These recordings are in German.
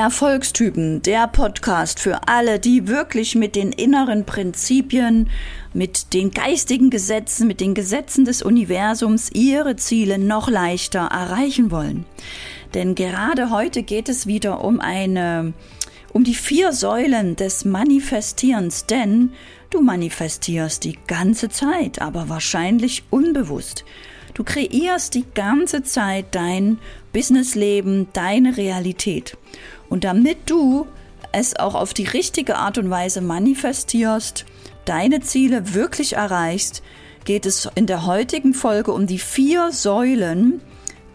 Erfolgstypen, der Podcast für alle, die wirklich mit den inneren Prinzipien, mit den geistigen Gesetzen, mit den Gesetzen des Universums ihre Ziele noch leichter erreichen wollen. Denn gerade heute geht es wieder um eine, um die vier Säulen des Manifestierens, denn du manifestierst die ganze Zeit, aber wahrscheinlich unbewusst. Du kreierst die ganze Zeit dein Businessleben, deine Realität. Und damit du es auch auf die richtige Art und Weise manifestierst, deine Ziele wirklich erreichst, geht es in der heutigen Folge um die vier Säulen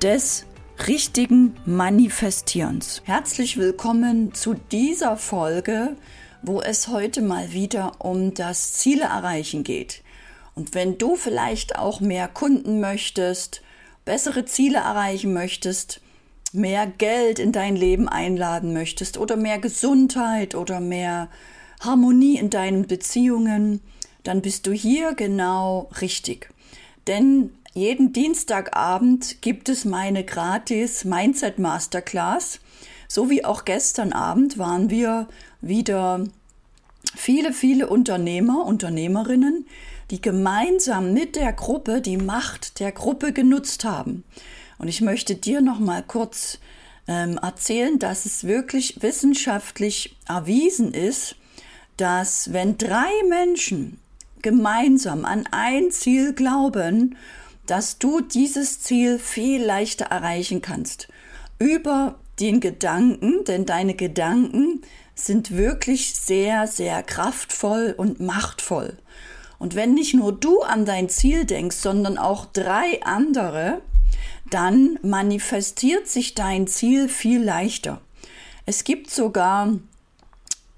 des richtigen Manifestierens. Herzlich willkommen zu dieser Folge, wo es heute mal wieder um das Ziele erreichen geht. Und wenn du vielleicht auch mehr Kunden möchtest, bessere Ziele erreichen möchtest, mehr Geld in dein Leben einladen möchtest oder mehr Gesundheit oder mehr Harmonie in deinen Beziehungen, dann bist du hier genau richtig. Denn jeden Dienstagabend gibt es meine gratis Mindset Masterclass. So wie auch gestern Abend waren wir wieder viele, viele Unternehmer, Unternehmerinnen, die gemeinsam mit der Gruppe die Macht der Gruppe genutzt haben. Und ich möchte dir noch mal kurz ähm, erzählen, dass es wirklich wissenschaftlich erwiesen ist, dass wenn drei Menschen gemeinsam an ein Ziel glauben, dass du dieses Ziel viel leichter erreichen kannst. Über den Gedanken, denn deine Gedanken sind wirklich sehr, sehr kraftvoll und machtvoll. Und wenn nicht nur du an dein Ziel denkst, sondern auch drei andere, dann manifestiert sich dein Ziel viel leichter. Es gibt sogar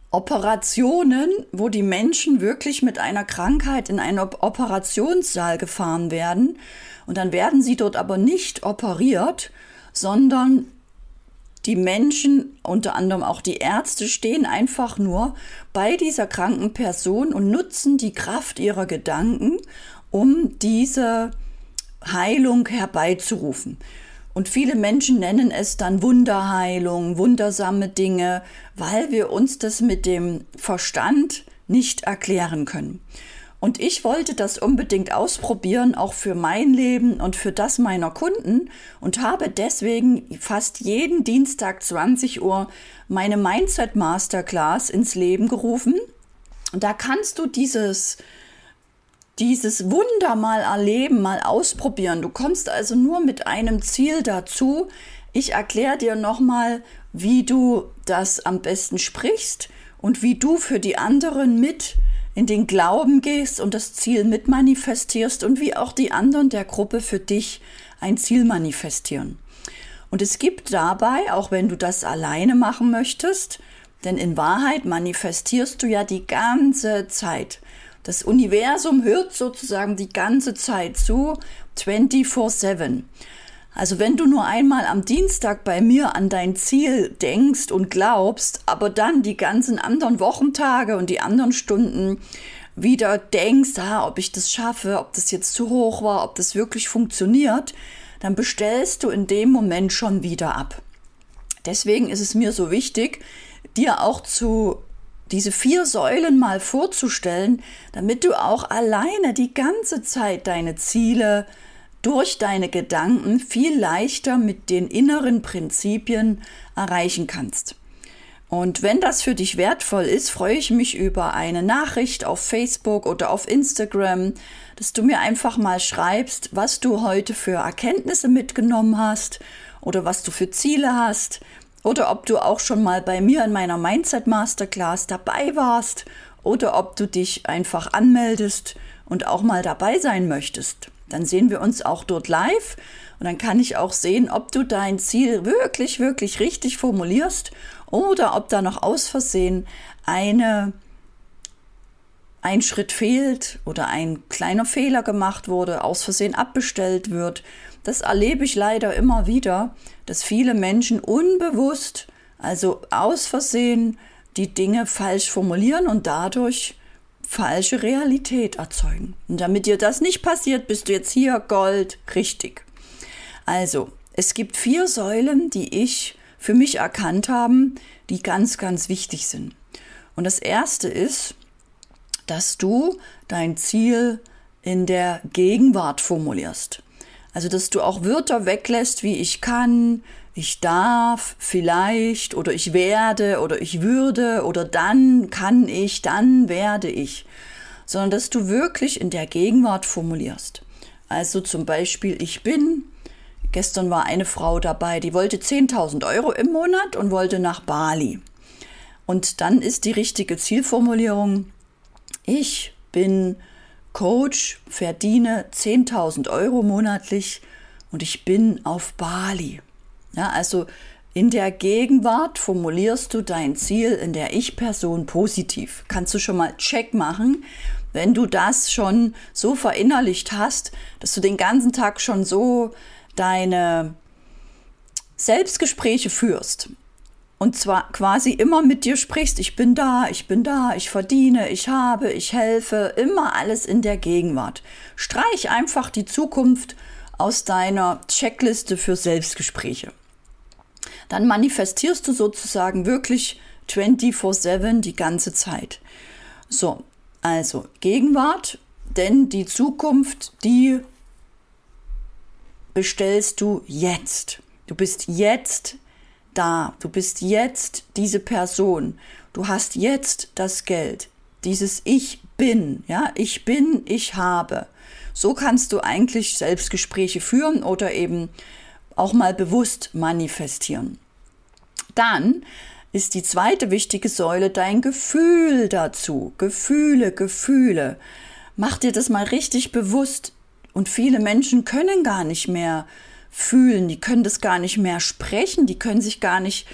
Operationen, wo die Menschen wirklich mit einer Krankheit in einen Operationssaal gefahren werden und dann werden sie dort aber nicht operiert, sondern die Menschen, unter anderem auch die Ärzte, stehen einfach nur bei dieser kranken Person und nutzen die Kraft ihrer Gedanken, um diese Heilung herbeizurufen. Und viele Menschen nennen es dann Wunderheilung, wundersame Dinge, weil wir uns das mit dem Verstand nicht erklären können. Und ich wollte das unbedingt ausprobieren, auch für mein Leben und für das meiner Kunden und habe deswegen fast jeden Dienstag 20 Uhr meine Mindset Masterclass ins Leben gerufen. Und da kannst du dieses dieses Wunder mal erleben, mal ausprobieren. Du kommst also nur mit einem Ziel dazu. Ich erkläre dir nochmal, wie du das am besten sprichst und wie du für die anderen mit in den Glauben gehst und das Ziel mit manifestierst und wie auch die anderen der Gruppe für dich ein Ziel manifestieren. Und es gibt dabei, auch wenn du das alleine machen möchtest, denn in Wahrheit manifestierst du ja die ganze Zeit. Das Universum hört sozusagen die ganze Zeit zu, 24/7. Also wenn du nur einmal am Dienstag bei mir an dein Ziel denkst und glaubst, aber dann die ganzen anderen Wochentage und die anderen Stunden wieder denkst, ah, ob ich das schaffe, ob das jetzt zu hoch war, ob das wirklich funktioniert, dann bestellst du in dem Moment schon wieder ab. Deswegen ist es mir so wichtig, dir auch zu diese vier Säulen mal vorzustellen, damit du auch alleine die ganze Zeit deine Ziele durch deine Gedanken viel leichter mit den inneren Prinzipien erreichen kannst. Und wenn das für dich wertvoll ist, freue ich mich über eine Nachricht auf Facebook oder auf Instagram, dass du mir einfach mal schreibst, was du heute für Erkenntnisse mitgenommen hast oder was du für Ziele hast oder ob du auch schon mal bei mir in meiner Mindset Masterclass dabei warst oder ob du dich einfach anmeldest und auch mal dabei sein möchtest. Dann sehen wir uns auch dort live und dann kann ich auch sehen, ob du dein Ziel wirklich, wirklich richtig formulierst oder ob da noch aus Versehen eine ein Schritt fehlt oder ein kleiner Fehler gemacht wurde, aus Versehen abbestellt wird. Das erlebe ich leider immer wieder, dass viele Menschen unbewusst, also aus Versehen, die Dinge falsch formulieren und dadurch falsche Realität erzeugen. Und damit dir das nicht passiert, bist du jetzt hier Gold richtig. Also, es gibt vier Säulen, die ich für mich erkannt haben, die ganz, ganz wichtig sind. Und das erste ist, dass du dein Ziel in der Gegenwart formulierst. Also, dass du auch Wörter weglässt wie ich kann, ich darf, vielleicht oder ich werde oder ich würde oder dann kann ich, dann werde ich, sondern dass du wirklich in der Gegenwart formulierst. Also zum Beispiel ich bin, gestern war eine Frau dabei, die wollte 10.000 Euro im Monat und wollte nach Bali. Und dann ist die richtige Zielformulierung, ich bin Coach, verdiene 10.000 Euro monatlich und ich bin auf Bali. Ja, also in der Gegenwart formulierst du dein Ziel in der Ich-Person positiv. Kannst du schon mal Check machen, wenn du das schon so verinnerlicht hast, dass du den ganzen Tag schon so deine Selbstgespräche führst. Und zwar quasi immer mit dir sprichst, ich bin da, ich bin da, ich verdiene, ich habe, ich helfe, immer alles in der Gegenwart. Streich einfach die Zukunft aus deiner Checkliste für Selbstgespräche dann manifestierst du sozusagen wirklich 24/7 die ganze Zeit. So, also Gegenwart, denn die Zukunft, die bestellst du jetzt. Du bist jetzt da. Du bist jetzt diese Person. Du hast jetzt das Geld. Dieses Ich bin, ja, ich bin, ich habe. So kannst du eigentlich Selbstgespräche führen oder eben auch mal bewusst manifestieren. Dann ist die zweite wichtige Säule dein Gefühl dazu. Gefühle, Gefühle. Mach dir das mal richtig bewusst. Und viele Menschen können gar nicht mehr fühlen, die können das gar nicht mehr sprechen, die können sich gar nicht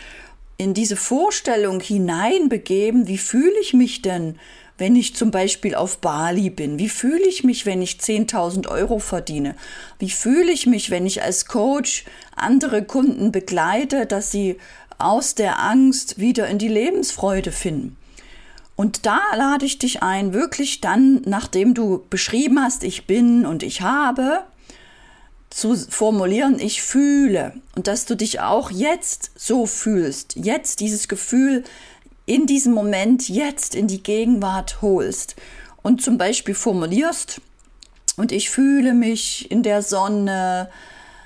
in diese Vorstellung hineinbegeben, wie fühle ich mich denn, wenn ich zum Beispiel auf Bali bin? Wie fühle ich mich, wenn ich 10.000 Euro verdiene? Wie fühle ich mich, wenn ich als Coach andere Kunden begleite, dass sie aus der Angst wieder in die Lebensfreude finden? Und da lade ich dich ein, wirklich dann, nachdem du beschrieben hast, ich bin und ich habe, zu formulieren, ich fühle. Und dass du dich auch jetzt so fühlst, jetzt dieses Gefühl in diesem Moment jetzt in die Gegenwart holst und zum Beispiel formulierst, und ich fühle mich in der Sonne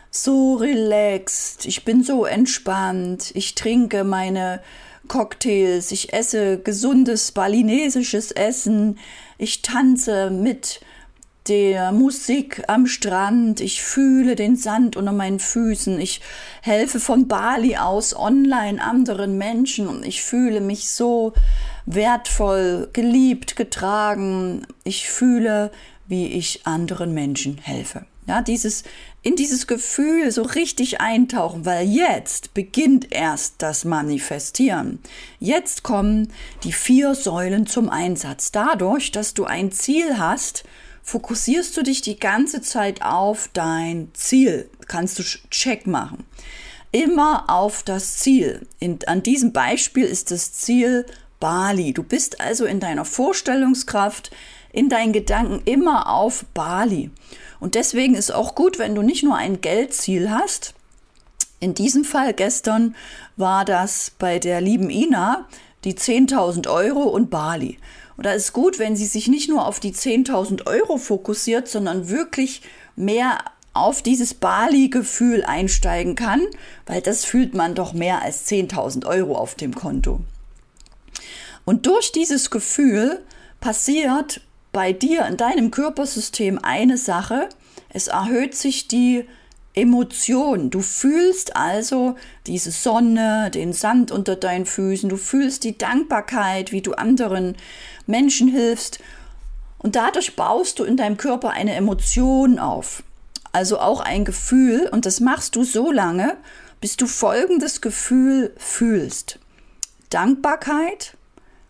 so relaxed, ich bin so entspannt, ich trinke meine Cocktails, ich esse gesundes balinesisches Essen, ich tanze mit der Musik am Strand, ich fühle den Sand unter meinen Füßen, ich helfe von Bali aus online anderen Menschen und ich fühle mich so wertvoll, geliebt, getragen. Ich fühle, wie ich anderen Menschen helfe. Ja, dieses, in dieses Gefühl so richtig eintauchen, weil jetzt beginnt erst das Manifestieren. Jetzt kommen die vier Säulen zum Einsatz. Dadurch, dass du ein Ziel hast, fokussierst du dich die ganze Zeit auf dein Ziel. Kannst du Check machen. Immer auf das Ziel. In, an diesem Beispiel ist das Ziel Bali. Du bist also in deiner Vorstellungskraft, in deinen Gedanken immer auf Bali. Und deswegen ist auch gut, wenn du nicht nur ein Geldziel hast. In diesem Fall gestern war das bei der lieben Ina die 10.000 Euro und Bali. Und da ist gut, wenn sie sich nicht nur auf die 10.000 Euro fokussiert, sondern wirklich mehr auf dieses Bali-Gefühl einsteigen kann, weil das fühlt man doch mehr als 10.000 Euro auf dem Konto. Und durch dieses Gefühl passiert bei dir in deinem Körpersystem eine Sache, es erhöht sich die Emotion. Du fühlst also diese Sonne, den Sand unter deinen Füßen, du fühlst die Dankbarkeit, wie du anderen Menschen hilfst. Und dadurch baust du in deinem Körper eine Emotion auf. Also auch ein Gefühl. Und das machst du so lange, bis du folgendes Gefühl fühlst. Dankbarkeit,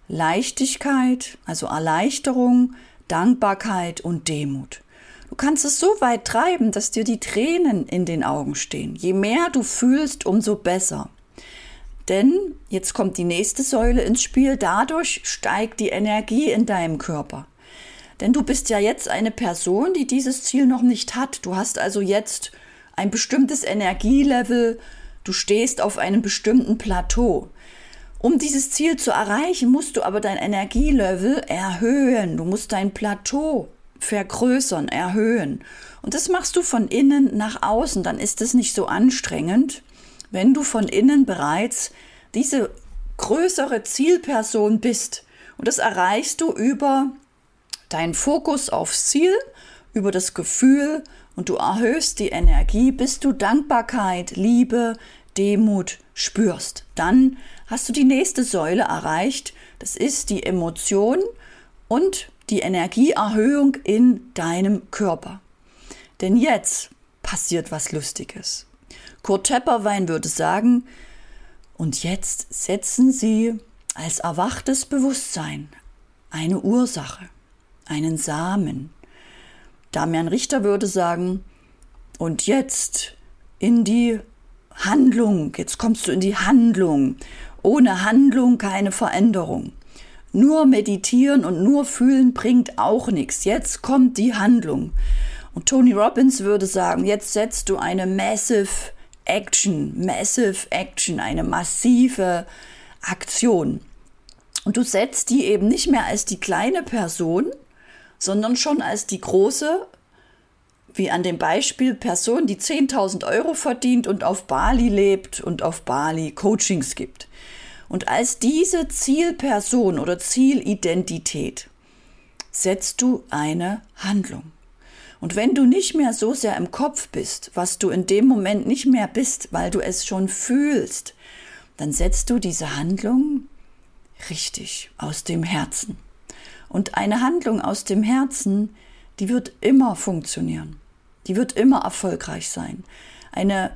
Leichtigkeit, also Erleichterung, Dankbarkeit und Demut. Du kannst es so weit treiben, dass dir die Tränen in den Augen stehen. Je mehr du fühlst, umso besser. Denn jetzt kommt die nächste Säule ins Spiel, dadurch steigt die Energie in deinem Körper. Denn du bist ja jetzt eine Person, die dieses Ziel noch nicht hat. Du hast also jetzt ein bestimmtes Energielevel, Du stehst auf einem bestimmten Plateau. Um dieses Ziel zu erreichen, musst du aber dein Energielevel erhöhen. Du musst dein Plateau vergrößern, erhöhen. Und das machst du von innen nach außen. Dann ist es nicht so anstrengend, wenn du von innen bereits diese größere Zielperson bist. Und das erreichst du über deinen Fokus aufs Ziel, über das Gefühl und du erhöhst die Energie, bis du Dankbarkeit, Liebe, Demut spürst. Dann hast du die nächste Säule erreicht. Das ist die Emotion und die Energieerhöhung in deinem Körper. Denn jetzt passiert was Lustiges. Kurt Tepperwein würde sagen, und jetzt setzen Sie als erwachtes Bewusstsein eine Ursache, einen Samen. Damian Richter würde sagen, und jetzt in die Handlung, jetzt kommst du in die Handlung. Ohne Handlung keine Veränderung. Nur meditieren und nur fühlen bringt auch nichts. Jetzt kommt die Handlung. Und Tony Robbins würde sagen, jetzt setzt du eine massive Action, massive Action, eine massive Aktion. Und du setzt die eben nicht mehr als die kleine Person, sondern schon als die große, wie an dem Beispiel Person, die 10.000 Euro verdient und auf Bali lebt und auf Bali Coachings gibt. Und als diese Zielperson oder Zielidentität setzt du eine Handlung. Und wenn du nicht mehr so sehr im Kopf bist, was du in dem Moment nicht mehr bist, weil du es schon fühlst, dann setzt du diese Handlung richtig aus dem Herzen. Und eine Handlung aus dem Herzen, die wird immer funktionieren. Die wird immer erfolgreich sein. Eine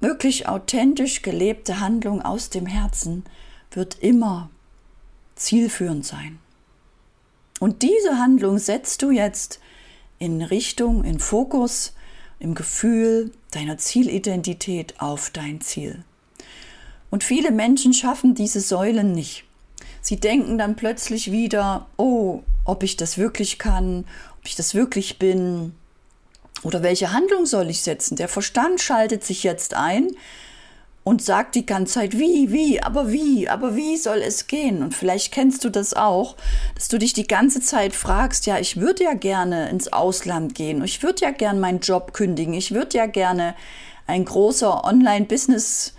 wirklich authentisch gelebte Handlung aus dem Herzen wird immer zielführend sein. Und diese Handlung setzt du jetzt in Richtung, in Fokus, im Gefühl deiner Zielidentität auf dein Ziel. Und viele Menschen schaffen diese Säulen nicht. Sie denken dann plötzlich wieder, oh, ob ich das wirklich kann, ob ich das wirklich bin oder welche Handlung soll ich setzen. Der Verstand schaltet sich jetzt ein, und sagt die ganze Zeit, wie, wie, aber wie, aber wie soll es gehen? Und vielleicht kennst du das auch, dass du dich die ganze Zeit fragst, ja, ich würde ja gerne ins Ausland gehen, ich würde ja gerne meinen Job kündigen, ich würde ja gerne ein großer Online-Business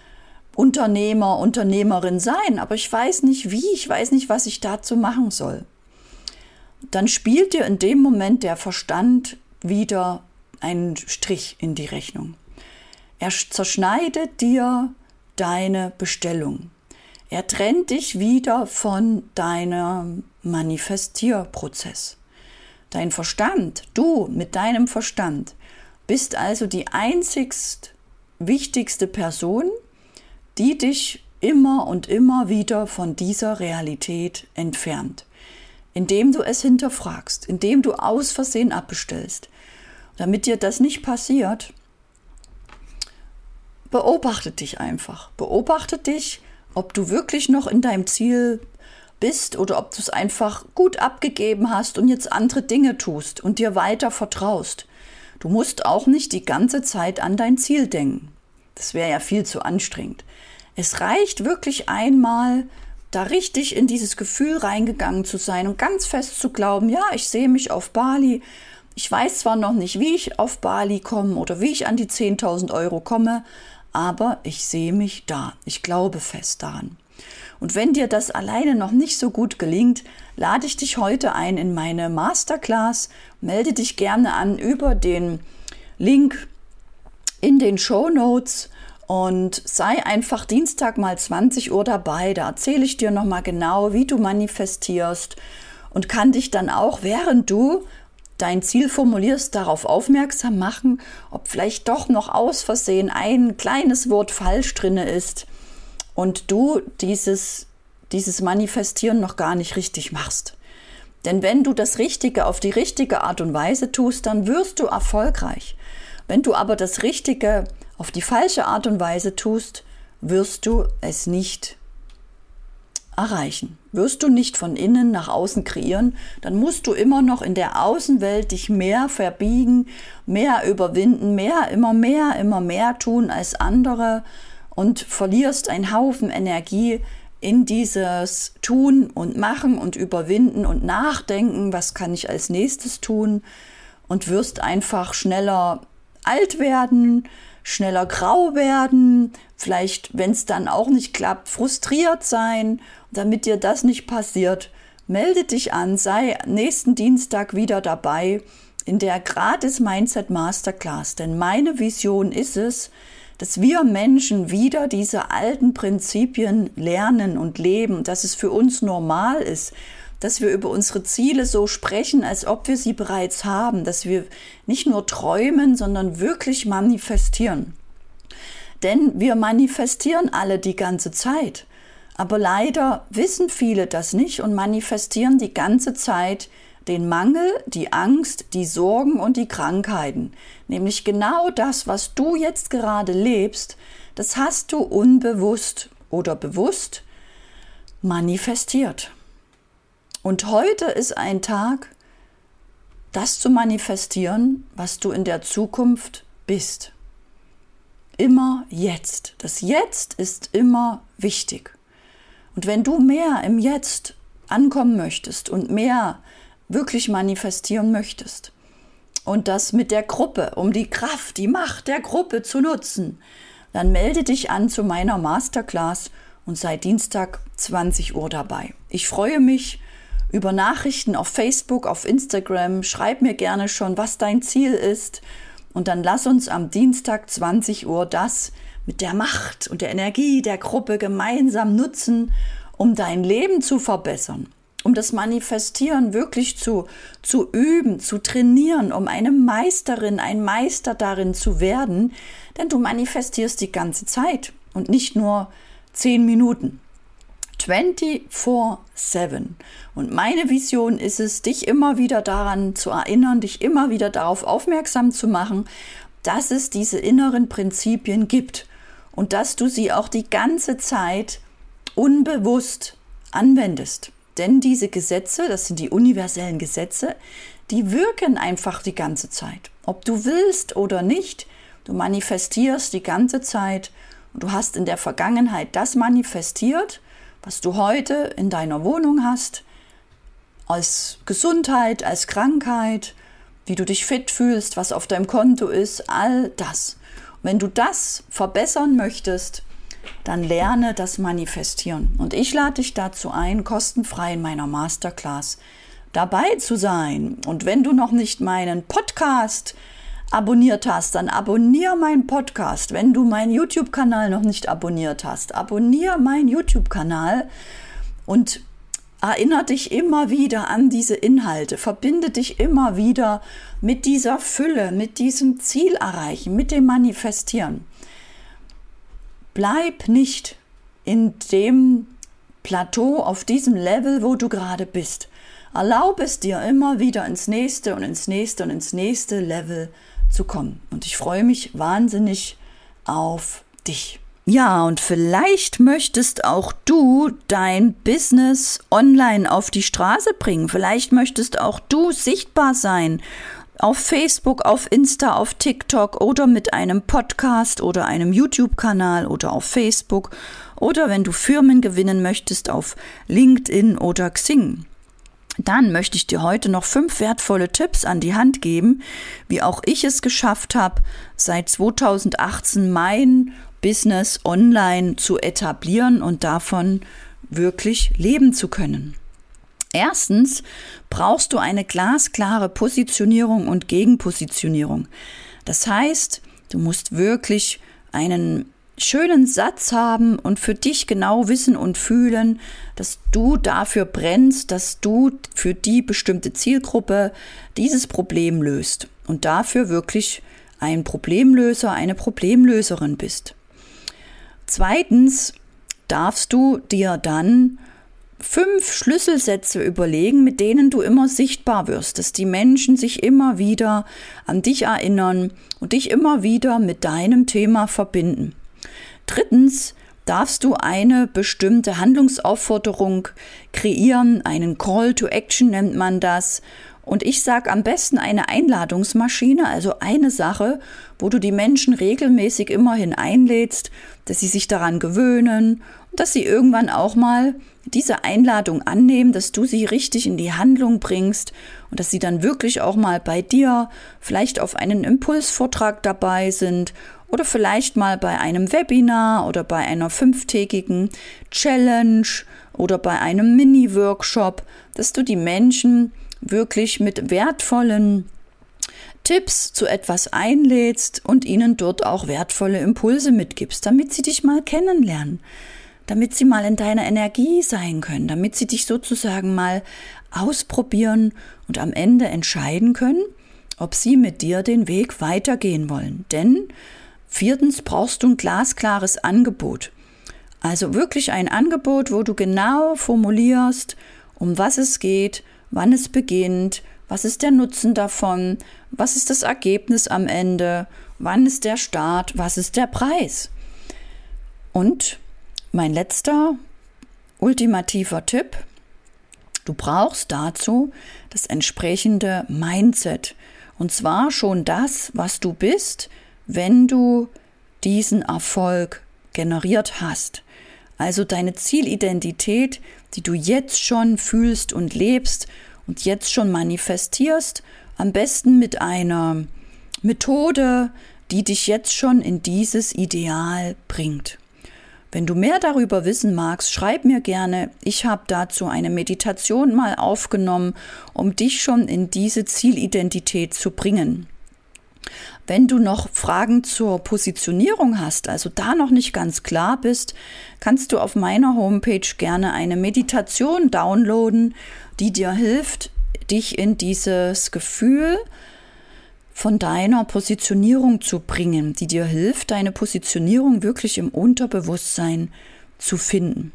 Unternehmer, Unternehmerin sein, aber ich weiß nicht wie, ich weiß nicht, was ich dazu machen soll. Dann spielt dir in dem Moment der Verstand wieder einen Strich in die Rechnung. Er zerschneidet dir deine Bestellung. Er trennt dich wieder von deinem Manifestierprozess. Dein Verstand, du mit deinem Verstand, bist also die einzigst wichtigste Person, die dich immer und immer wieder von dieser Realität entfernt. Indem du es hinterfragst, indem du aus Versehen abbestellst. Damit dir das nicht passiert, beobachte dich einfach. Beobachte dich, ob du wirklich noch in deinem Ziel bist oder ob du es einfach gut abgegeben hast und jetzt andere Dinge tust und dir weiter vertraust. Du musst auch nicht die ganze Zeit an dein Ziel denken. Das wäre ja viel zu anstrengend. Es reicht wirklich einmal, da richtig in dieses Gefühl reingegangen zu sein und ganz fest zu glauben, ja, ich sehe mich auf Bali. Ich weiß zwar noch nicht, wie ich auf Bali komme oder wie ich an die 10.000 Euro komme, aber ich sehe mich da. Ich glaube fest daran. Und wenn dir das alleine noch nicht so gut gelingt, lade ich dich heute ein in meine Masterclass. Melde dich gerne an über den Link in den Show Notes und sei einfach Dienstag mal 20 Uhr dabei. Da erzähle ich dir nochmal genau, wie du manifestierst und kann dich dann auch, während du dein Ziel formulierst, darauf aufmerksam machen, ob vielleicht doch noch aus Versehen ein kleines Wort falsch drinne ist und du dieses, dieses Manifestieren noch gar nicht richtig machst. Denn wenn du das Richtige auf die richtige Art und Weise tust, dann wirst du erfolgreich. Wenn du aber das Richtige auf die falsche Art und Weise tust, wirst du es nicht erreichen. Wirst du nicht von innen nach außen kreieren, dann musst du immer noch in der Außenwelt dich mehr verbiegen, mehr überwinden, mehr, immer mehr, immer mehr tun als andere und verlierst einen Haufen Energie in dieses Tun und Machen und Überwinden und Nachdenken, was kann ich als nächstes tun und wirst einfach schneller alt werden, schneller grau werden, vielleicht, wenn es dann auch nicht klappt, frustriert sein. Damit dir das nicht passiert, melde dich an, sei nächsten Dienstag wieder dabei in der Gratis Mindset Masterclass. Denn meine Vision ist es, dass wir Menschen wieder diese alten Prinzipien lernen und leben, dass es für uns normal ist, dass wir über unsere Ziele so sprechen, als ob wir sie bereits haben, dass wir nicht nur träumen, sondern wirklich manifestieren. Denn wir manifestieren alle die ganze Zeit. Aber leider wissen viele das nicht und manifestieren die ganze Zeit den Mangel, die Angst, die Sorgen und die Krankheiten. Nämlich genau das, was du jetzt gerade lebst, das hast du unbewusst oder bewusst manifestiert. Und heute ist ein Tag, das zu manifestieren, was du in der Zukunft bist. Immer jetzt. Das Jetzt ist immer wichtig. Und wenn du mehr im Jetzt ankommen möchtest und mehr wirklich manifestieren möchtest und das mit der Gruppe, um die Kraft, die Macht der Gruppe zu nutzen, dann melde dich an zu meiner Masterclass und sei Dienstag 20 Uhr dabei. Ich freue mich über Nachrichten auf Facebook, auf Instagram. Schreib mir gerne schon, was dein Ziel ist. Und dann lass uns am Dienstag 20 Uhr das mit der Macht und der Energie der Gruppe gemeinsam nutzen, um dein Leben zu verbessern, um das Manifestieren wirklich zu, zu üben, zu trainieren, um eine Meisterin, ein Meister darin zu werden. Denn du manifestierst die ganze Zeit und nicht nur zehn Minuten. 24-7. Und meine Vision ist es, dich immer wieder daran zu erinnern, dich immer wieder darauf aufmerksam zu machen, dass es diese inneren Prinzipien gibt und dass du sie auch die ganze Zeit unbewusst anwendest. Denn diese Gesetze, das sind die universellen Gesetze, die wirken einfach die ganze Zeit. Ob du willst oder nicht, du manifestierst die ganze Zeit und du hast in der Vergangenheit das manifestiert, was du heute in deiner Wohnung hast, als Gesundheit, als Krankheit, wie du dich fit fühlst, was auf deinem Konto ist, all das. Und wenn du das verbessern möchtest, dann lerne das Manifestieren. Und ich lade dich dazu ein, kostenfrei in meiner Masterclass dabei zu sein. Und wenn du noch nicht meinen Podcast abonniert hast, dann abonniere meinen Podcast. Wenn du meinen YouTube-Kanal noch nicht abonniert hast, abonniere meinen YouTube-Kanal und erinnere dich immer wieder an diese Inhalte, verbinde dich immer wieder mit dieser Fülle, mit diesem Ziel erreichen, mit dem Manifestieren. Bleib nicht in dem Plateau, auf diesem Level, wo du gerade bist. Erlaube es dir immer wieder ins nächste und ins nächste und ins nächste Level zu kommen. Und ich freue mich wahnsinnig auf dich. Ja, und vielleicht möchtest auch du dein Business online auf die Straße bringen. Vielleicht möchtest auch du sichtbar sein auf Facebook, auf Insta, auf TikTok oder mit einem Podcast oder einem YouTube-Kanal oder auf Facebook oder wenn du Firmen gewinnen möchtest auf LinkedIn oder Xing dann möchte ich dir heute noch fünf wertvolle Tipps an die Hand geben, wie auch ich es geschafft habe, seit 2018 mein Business online zu etablieren und davon wirklich leben zu können. Erstens brauchst du eine glasklare Positionierung und Gegenpositionierung. Das heißt, du musst wirklich einen schönen Satz haben und für dich genau wissen und fühlen, dass du dafür brennst, dass du für die bestimmte Zielgruppe dieses Problem löst und dafür wirklich ein Problemlöser, eine Problemlöserin bist. Zweitens darfst du dir dann fünf Schlüsselsätze überlegen, mit denen du immer sichtbar wirst, dass die Menschen sich immer wieder an dich erinnern und dich immer wieder mit deinem Thema verbinden. Drittens darfst du eine bestimmte Handlungsaufforderung kreieren, einen Call to Action nennt man das. Und ich sage am besten eine Einladungsmaschine, also eine Sache, wo du die Menschen regelmäßig immerhin einlädst, dass sie sich daran gewöhnen und dass sie irgendwann auch mal diese Einladung annehmen, dass du sie richtig in die Handlung bringst und dass sie dann wirklich auch mal bei dir vielleicht auf einen Impulsvortrag dabei sind oder vielleicht mal bei einem Webinar oder bei einer fünftägigen Challenge oder bei einem Mini-Workshop, dass du die Menschen wirklich mit wertvollen Tipps zu etwas einlädst und ihnen dort auch wertvolle Impulse mitgibst, damit sie dich mal kennenlernen, damit sie mal in deiner Energie sein können, damit sie dich sozusagen mal ausprobieren und am Ende entscheiden können, ob sie mit dir den Weg weitergehen wollen. Denn viertens brauchst du ein glasklares Angebot. Also wirklich ein Angebot, wo du genau formulierst, um was es geht, wann es beginnt, was ist der Nutzen davon, was ist das Ergebnis am Ende, wann ist der Start, was ist der Preis. Und mein letzter ultimativer Tipp, du brauchst dazu das entsprechende Mindset. Und zwar schon das, was du bist, wenn du diesen Erfolg generiert hast. Also deine Zielidentität, die du jetzt schon fühlst und lebst und jetzt schon manifestierst, am besten mit einer Methode, die dich jetzt schon in dieses Ideal bringt. Wenn du mehr darüber wissen magst, schreib mir gerne. Ich habe dazu eine Meditation mal aufgenommen, um dich schon in diese Zielidentität zu bringen. Wenn du noch Fragen zur Positionierung hast, also da noch nicht ganz klar bist, kannst du auf meiner Homepage gerne eine Meditation downloaden, die dir hilft, dich in dieses Gefühl von deiner Positionierung zu bringen, die dir hilft, deine Positionierung wirklich im Unterbewusstsein zu finden.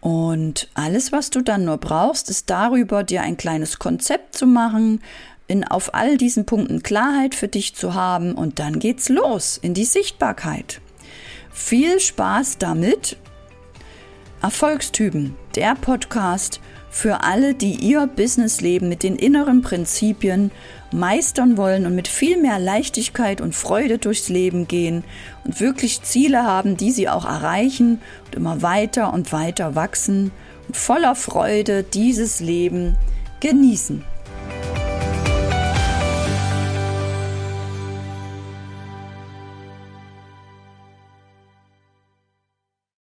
Und alles, was du dann nur brauchst, ist darüber, dir ein kleines Konzept zu machen, in, auf all diesen Punkten Klarheit für dich zu haben und dann geht's los in die Sichtbarkeit. Viel Spaß damit. Erfolgstypen, der Podcast für alle, die ihr Businessleben mit den inneren Prinzipien meistern wollen und mit viel mehr Leichtigkeit und Freude durchs Leben gehen und wirklich Ziele haben, die sie auch erreichen und immer weiter und weiter wachsen und voller Freude dieses Leben genießen.